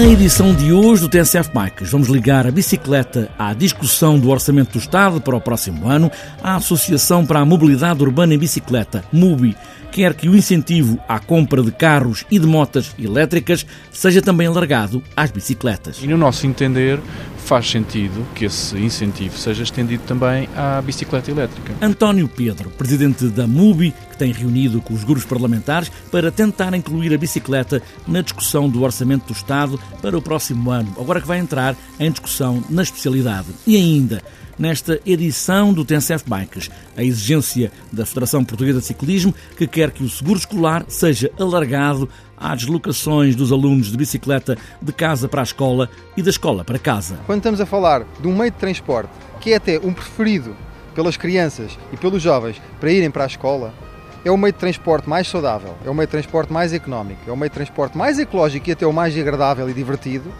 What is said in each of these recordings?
Na edição de hoje do TSF Bikes, vamos ligar a bicicleta à discussão do Orçamento do Estado para o próximo ano. A Associação para a Mobilidade Urbana em Bicicleta, MUBI, quer que o incentivo à compra de carros e de motas elétricas seja também alargado às bicicletas. E no nosso entender, faz sentido que esse incentivo seja estendido também à bicicleta elétrica. António Pedro, presidente da MUBI, que tem reunido com os grupos parlamentares para tentar incluir a bicicleta na discussão do Orçamento do Estado para o próximo ano, agora que vai entrar em discussão na especialidade. E ainda, nesta edição do TNCF Bikes, a exigência da Federação Portuguesa de Ciclismo que quer que o seguro escolar seja alargado às deslocações dos alunos de bicicleta de casa para a escola e da escola para casa. Quando estamos a falar de um meio de transporte que é até um preferido pelas crianças e pelos jovens para irem para a escola, é o meio de transporte mais saudável, é o meio de transporte mais económico, é o meio de transporte mais ecológico e até o mais agradável e divertido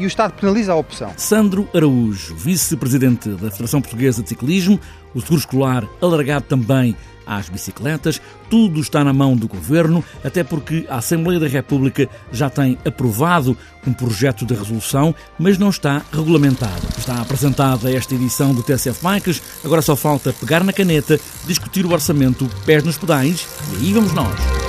e o Estado penaliza a opção. Sandro Araújo, vice-presidente da Federação Portuguesa de Ciclismo, o seguro escolar alargado também às bicicletas, tudo está na mão do governo, até porque a Assembleia da República já tem aprovado um projeto de resolução, mas não está regulamentado. Está apresentada esta edição do TSF Bikes, agora só falta pegar na caneta, discutir o orçamento, pés nos pedais, e aí vamos nós.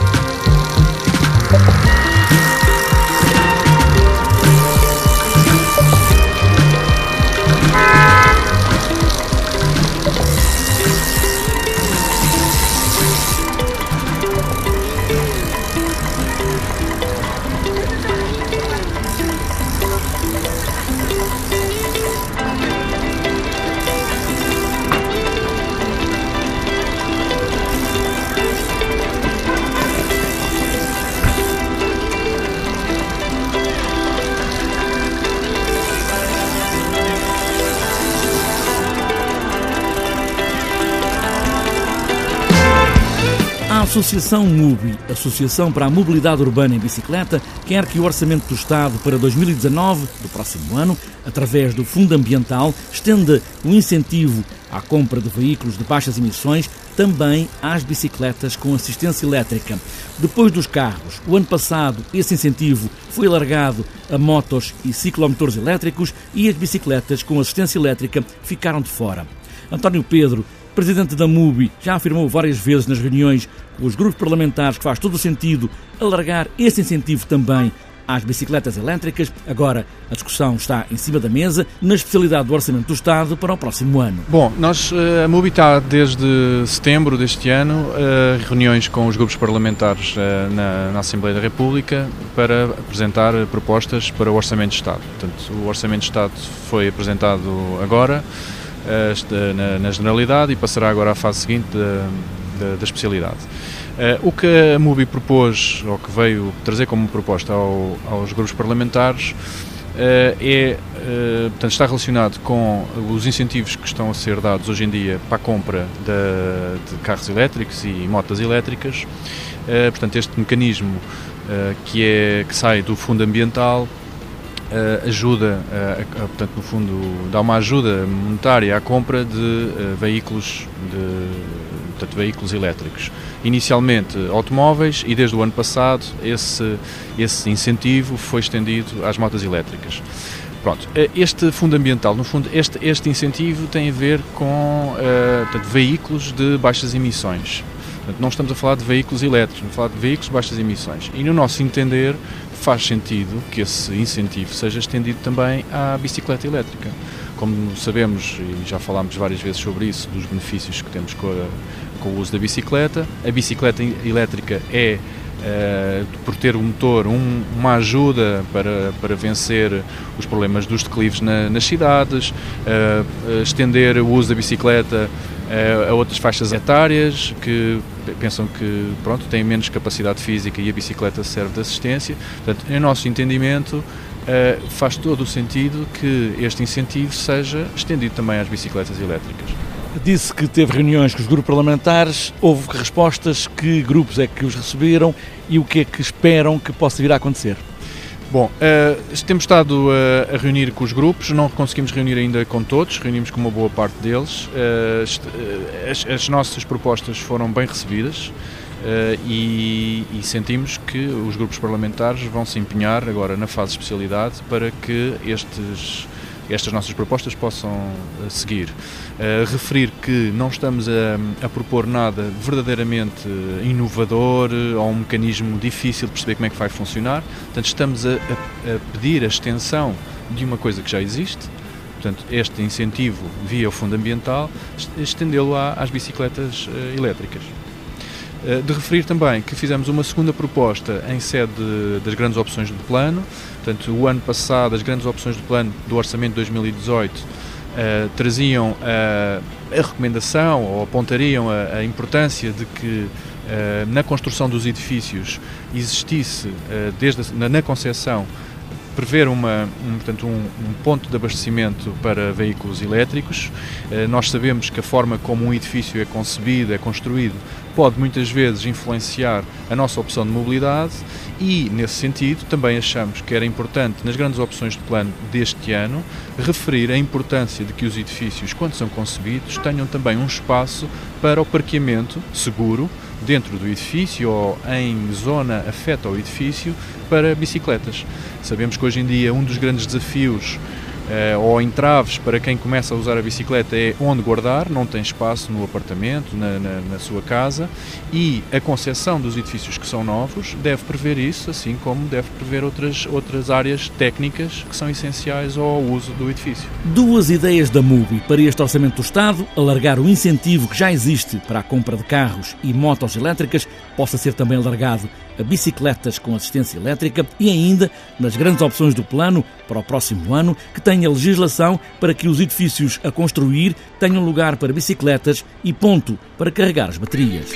A Associação MUBI, Associação para a Mobilidade Urbana em Bicicleta, quer que o Orçamento do Estado para 2019, do próximo ano, através do Fundo Ambiental, estenda o incentivo à compra de veículos de baixas emissões também às bicicletas com assistência elétrica. Depois dos carros, o ano passado esse incentivo foi alargado a motos e ciclomotores elétricos e as bicicletas com assistência elétrica ficaram de fora. António Pedro presidente da MUBI, já afirmou várias vezes nas reuniões com os grupos parlamentares que faz todo o sentido alargar esse incentivo também às bicicletas elétricas. Agora a discussão está em cima da mesa na especialidade do Orçamento do Estado para o próximo ano. Bom, nós, eh, a MUBI está desde setembro deste ano eh, reuniões com os grupos parlamentares eh, na, na Assembleia da República para apresentar propostas para o Orçamento de Estado. Portanto, o Orçamento de Estado foi apresentado agora na, na, generalidade e passará agora à fase seguinte da, da, da especialidade. Uh, o que a MUBI propôs, ou que veio trazer como proposta ao, aos grupos parlamentares, é, portanto, está relacionado com os incentivos que estão a ser dados hoje em dia para a compra de, de carros elétricos e motas elétricas. portanto, este mecanismo que, é, que sai do Fundo Ambiental uh, ajuda, uh, portanto, no fundo, dá uma ajuda monetária à compra de uh, veículos, de, portanto, veículos elétricos. Inicialmente automóveis e desde o ano passado esse, esse incentivo foi estendido às motas elétricas. Pronto, este fundo ambiental, no fundo, este, este incentivo tem a ver com portanto, veículos de baixas emissões. Portanto, não estamos a falar de veículos elétricos, estamos a falar de veículos de baixas emissões. E no nosso entender, faz sentido que esse incentivo seja estendido também à bicicleta elétrica. Como sabemos, e já falámos várias vezes sobre isso, dos benefícios que temos com, a, com o uso da bicicleta, a bicicleta elétrica é Uh, por ter um motor, um, uma ajuda para, para vencer os problemas dos declives na, nas cidades, uh, estender o uso da bicicleta uh, a outras faixas etárias que pensam que pronto, têm menos capacidade física e a bicicleta serve de assistência. Portanto, em nosso entendimento, faz todo o sentido que este incentivo seja estendido também às bicicletas elétricas. Disse que teve reuniões com os grupos parlamentares, houve respostas, que grupos é que os receberam e o que é que esperam que possa vir a acontecer? Bom, uh, temos estado uh, a reunir com os grupos, não conseguimos reunir ainda com todos, reunimos com uma boa parte deles. Uh, as, as, nossas propostas foram bem recebidas e, e, sentimos que os grupos parlamentares vão se empenhar agora na fase de especialidade para que estes, estas nossas propostas possam uh, seguir. Uh, referir que não estamos a, a, propor nada verdadeiramente inovador ou um mecanismo difícil de perceber como é que vai funcionar, portanto, estamos a, a, a pedir a extensão de uma coisa que já existe, portanto, este incentivo via o Fundo Ambiental, estendê-lo às bicicletas elétricas. Eh, de referir também que fizemos uma segunda proposta em sede das grandes opções do plano. Portanto, o ano passado, as grandes opções do plano do Orçamento de 2018 uh, eh, traziam uh, a recomendação ou apontariam a, a importância de que uh, na construção dos edifícios existisse, desde a, na, na concepção, prever uma, um, portanto, um, um, ponto de abastecimento para veículos elétricos. Eh, nós sabemos que a forma como um edifício é concebido, é construído, pode muitas vezes influenciar a nossa opção de mobilidade e, nesse sentido, também achamos que era importante, nas grandes opções de plano deste ano, referir a importância de que os edifícios, quando são concebidos, tenham também um espaço para o parqueamento seguro dentro do edifício ou em zona afeta ao edifício para bicicletas. Sabemos que hoje em dia um dos grandes desafios ou entraves para quem começa a usar a bicicleta é onde guardar, não tem espaço no apartamento, na, na, na sua casa e a concepção dos edifícios que são novos deve prever isso, assim como deve prever outras, outras áreas técnicas que são essenciais ao uso do edifício. Duas ideias da MUBI para este Orçamento do Estado, alargar o incentivo que já existe para a compra de carros e motos elétricas possa ser também alargado bicicletas com assistência elétrica e ainda, nas grandes opções do plano para o próximo ano, que tenha legislação para que os edifícios a construir tenham lugar para bicicletas e ponto para carregar as baterias.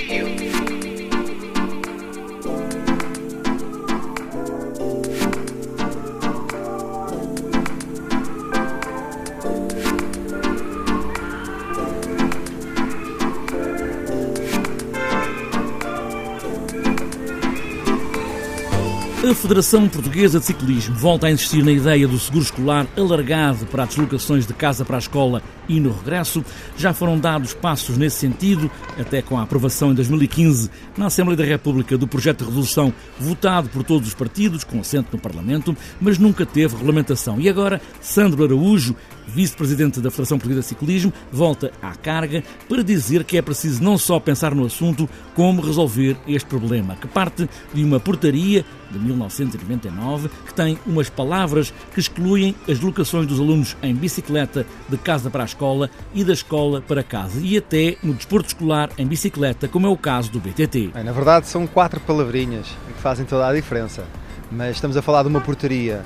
A Federação Portuguesa de Ciclismo volta a insistir na ideia do seguro escolar alargado para as deslocações de casa para a escola e no regresso. Já foram dados passos nesse sentido, até com a aprovação em 2015 na Assembleia da República do projeto de resolução votado por todos os partidos, com assento no Parlamento, mas nunca teve regulamentação. E agora, Sandro Araújo, vice-presidente da Federação Portuguesa de Ciclismo, volta à carga para dizer que é preciso não só pensar no assunto, como resolver este problema, que parte de uma portaria de 1999 que tem umas palavras que excluem as locações dos alunos em bicicleta de casa para a escola e da escola para casa e até no desporto escolar em bicicleta, como é o caso do BTT. Na verdade, são quatro palavrinhas que fazem toda a diferença, mas estamos a falar de uma portaria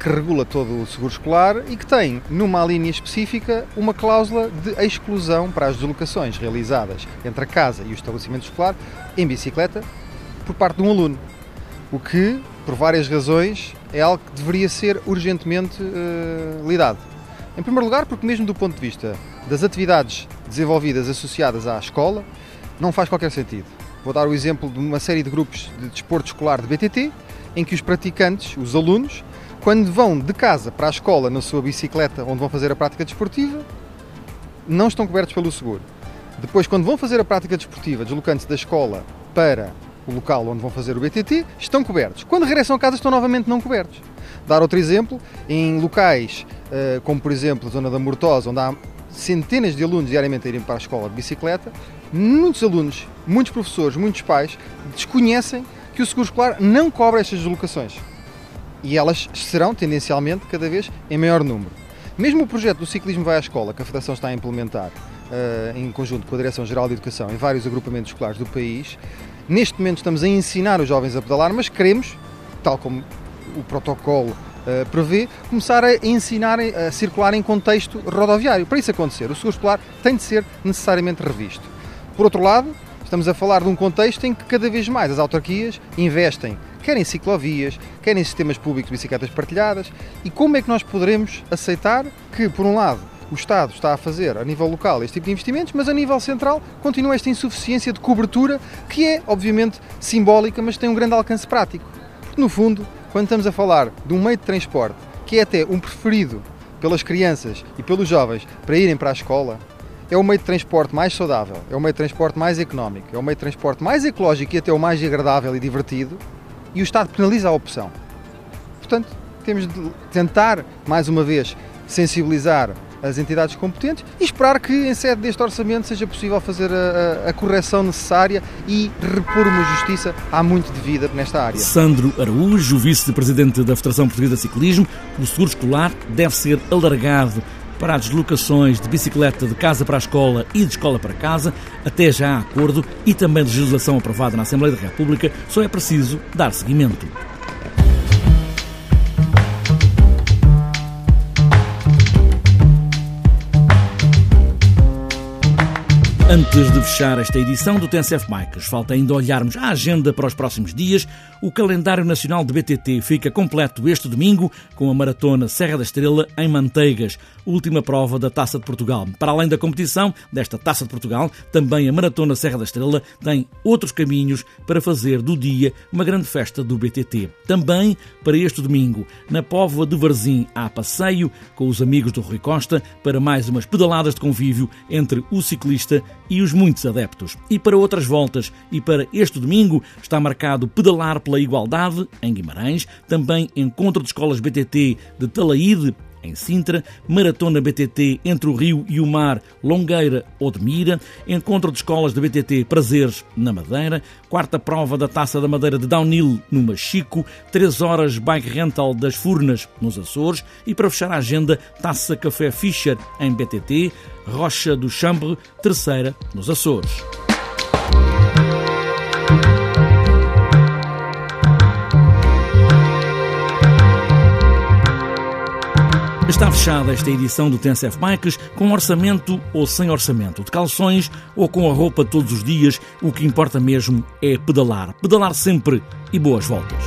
que regula todo o seguro escolar e que tem, numa linha específica, uma cláusula de exclusão para as deslocações realizadas entre a casa e o estabelecimento escolar em bicicleta por parte de um aluno. O que, por várias razões, é algo que deveria ser urgentemente uh, lidado. Em primeiro lugar, porque, mesmo do ponto de vista das atividades desenvolvidas associadas à escola, não faz qualquer sentido. Vou dar o exemplo de uma série de grupos de desporto escolar de BTT, em que os praticantes, os alunos, quando vão de casa para a escola na sua bicicleta, onde vão fazer a prática desportiva, não estão cobertos pelo seguro. Depois, quando vão fazer a prática desportiva, deslocando-se da escola para o local onde vão fazer o BTT, estão cobertos. Quando regressam a casa, estão novamente não cobertos. Dar outro exemplo, em locais eh, como, por exemplo, a zona da Mortosa, onde há centenas de alunos diariamente a irem para a escola de bicicleta, muitos alunos, muitos professores, muitos pais desconhecem que o seguro escolar não cobre estas deslocações e elas serão tendencialmente cada vez em maior número. Mesmo o projeto do Ciclismo Vai à Escola, que a Federação está a implementar uh, em conjunto com a Direção-Geral de Educação em vários agrupamentos escolares do país, neste momento estamos a ensinar os jovens a pedalar, mas queremos, tal como o protocolo uh, prevê, começar a ensinar a circular em contexto rodoviário. Para isso acontecer, o seguro escolar tem de ser necessariamente revisto. Por outro lado, estamos a falar de um contexto em que cada vez mais as autarquias investem querem ciclovias, querem sistemas públicos de bicicletas partilhadas. E como é que nós poderemos aceitar que, por um lado, o Estado está a fazer a nível local este tipo de investimentos, mas a nível central continua esta insuficiência de cobertura que é, obviamente, simbólica, mas tem um grande alcance prático. Porque, no fundo, quando estamos a falar de um meio de transporte que é até um preferido pelas crianças e pelos jovens para irem para a escola, é o meio de transporte mais saudável, é o meio de transporte mais económico, é o meio de transporte mais ecológico e até o mais agradável e divertido, e o Estado penaliza a opção. Portanto, temos de tentar, mais uma vez, sensibilizar as entidades competentes e esperar que, em sede deste orçamento, seja possível fazer a, a, correção necessária e repor uma justiça há muito devida nesta área. Sandro Araújo, vice-presidente da Federação Portuguesa de Ciclismo, o seguro escolar deve ser alargado para as deslocações de bicicleta de casa para a escola e de escola para casa, até já há acordo e também legislação aprovada na Assembleia da República, só é preciso dar seguimento. Antes de fechar esta edição do TNCF Bikes, falta ainda olharmos a agenda para os próximos dias. O calendário nacional de BTT fica completo este domingo com a maratona Serra da Estrela em Manteigas, última prova da Taça de Portugal. Para além da competição desta Taça de Portugal, também a maratona Serra da Estrela tem outros caminhos para fazer do dia uma grande festa do BTT. Também para este domingo, na Póvoa de Varzim, há passeio com os amigos do Rui Costa para mais umas pedaladas de convívio entre o ciclista e os muitos adeptos. E para outras voltas e para este domingo está marcado Pedalar pela Igualdade, em Guimarães, também Encontro de Escolas BTT de Talaíde, em Sintra, Maratona BTT entre o Rio e o Mar, Longueira ou de Mira, Encontro de Escolas de BTT Prazeres, na Madeira, quarta prova da Taça da Madeira de Downhill, no Machico, 3 horas Bike Rental das Furnas, nos Açores, e para fechar a agenda, Taça Café Fischer, em BTT, Rocha do Chambre, terceira, nos Açores. Está fechada esta edição do TNCF Bikes com orçamento ou sem orçamento, de calções ou com a roupa todos os dias, o que importa mesmo é pedalar. Pedalar sempre e boas voltas.